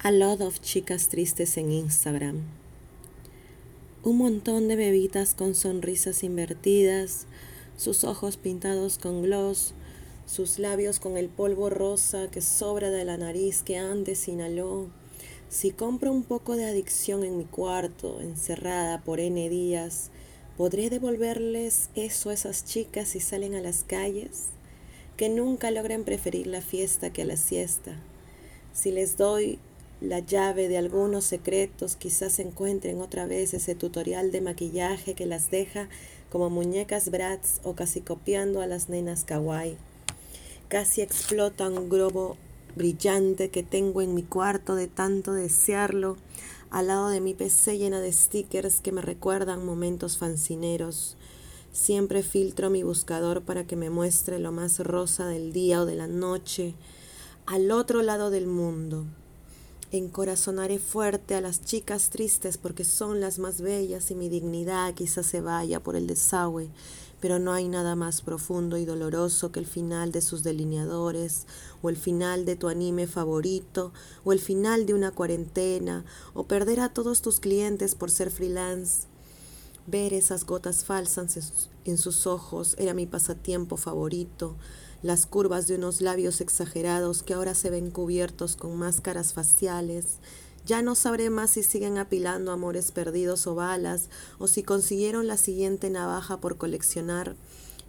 A lot of chicas tristes en Instagram. Un montón de bebitas con sonrisas invertidas, sus ojos pintados con gloss, sus labios con el polvo rosa que sobra de la nariz que antes inhaló. Si compro un poco de adicción en mi cuarto, encerrada por N días, ¿podré devolverles eso a esas chicas si salen a las calles? Que nunca logren preferir la fiesta que la siesta. Si les doy la llave de algunos secretos, quizás encuentren otra vez ese tutorial de maquillaje que las deja como muñecas brats o casi copiando a las nenas kawaii. Casi explota un globo brillante que tengo en mi cuarto de tanto desearlo, al lado de mi PC llena de stickers que me recuerdan momentos fancineros. Siempre filtro mi buscador para que me muestre lo más rosa del día o de la noche, al otro lado del mundo. Encorazonaré fuerte a las chicas tristes porque son las más bellas y mi dignidad quizás se vaya por el desagüe, pero no hay nada más profundo y doloroso que el final de sus delineadores, o el final de tu anime favorito, o el final de una cuarentena, o perder a todos tus clientes por ser freelance. Ver esas gotas falsas en sus ojos era mi pasatiempo favorito las curvas de unos labios exagerados que ahora se ven cubiertos con máscaras faciales. Ya no sabré más si siguen apilando amores perdidos o balas, o si consiguieron la siguiente navaja por coleccionar.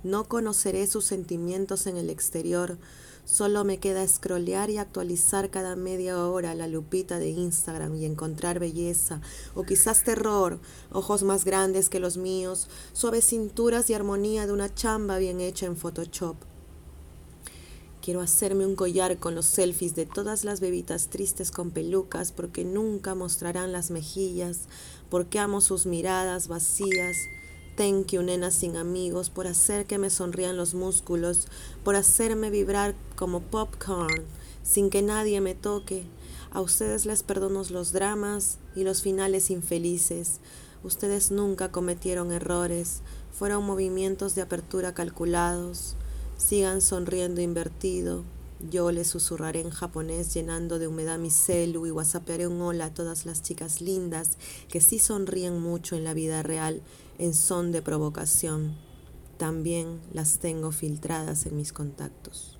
No conoceré sus sentimientos en el exterior. Solo me queda scrollear y actualizar cada media hora la lupita de Instagram y encontrar belleza, o quizás terror, ojos más grandes que los míos, suaves cinturas y armonía de una chamba bien hecha en Photoshop. Quiero hacerme un collar con los selfies de todas las bebitas tristes con pelucas porque nunca mostrarán las mejillas, porque amo sus miradas vacías. Thank you, nena sin amigos, por hacer que me sonrían los músculos, por hacerme vibrar como popcorn, sin que nadie me toque. A ustedes les perdono los dramas y los finales infelices. Ustedes nunca cometieron errores, fueron movimientos de apertura calculados. Sigan sonriendo invertido. Yo les susurraré en japonés llenando de humedad mi celu y whatsappearé un hola a todas las chicas lindas que sí sonríen mucho en la vida real en son de provocación. También las tengo filtradas en mis contactos.